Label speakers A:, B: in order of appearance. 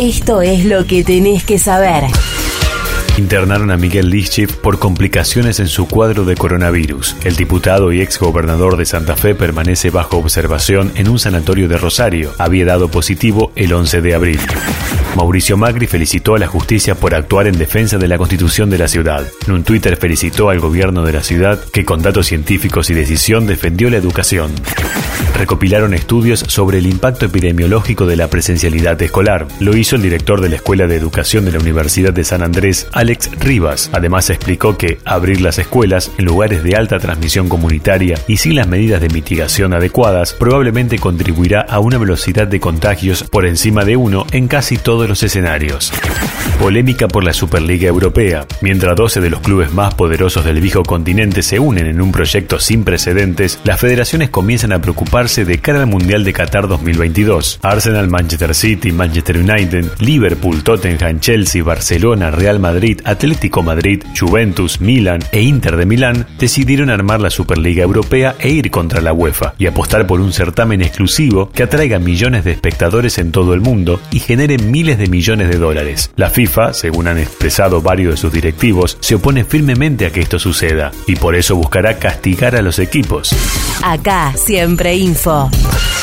A: Esto es lo que tenés que saber.
B: Internaron a Miguel Lischif por complicaciones en su cuadro de coronavirus. El diputado y ex gobernador de Santa Fe permanece bajo observación en un sanatorio de Rosario. Había dado positivo el 11 de abril. Mauricio Macri felicitó a la justicia por actuar en defensa de la constitución de la ciudad. En un Twitter felicitó al gobierno de la ciudad que con datos científicos y decisión defendió la educación. Recopilaron estudios sobre el impacto epidemiológico de la presencialidad escolar. Lo hizo el director de la Escuela de Educación de la Universidad de San Andrés, Alex Rivas. Además explicó que abrir las escuelas en lugares de alta transmisión comunitaria y sin las medidas de mitigación adecuadas probablemente contribuirá a una velocidad de contagios por encima de uno en casi todo los escenarios. Polémica por la Superliga Europea. Mientras 12 de los clubes más poderosos del viejo continente se unen en un proyecto sin precedentes, las federaciones comienzan a preocuparse de cara al Mundial de Qatar 2022. Arsenal, Manchester City, Manchester United, Liverpool, Tottenham, Chelsea, Barcelona, Real Madrid, Atlético Madrid, Juventus, Milan e Inter de Milán decidieron armar la Superliga Europea e ir contra la UEFA y apostar por un certamen exclusivo que atraiga millones de espectadores en todo el mundo y genere miles de millones de dólares. La FIFA, según han expresado varios de sus directivos, se opone firmemente a que esto suceda y por eso buscará castigar a los equipos.
A: Acá siempre info.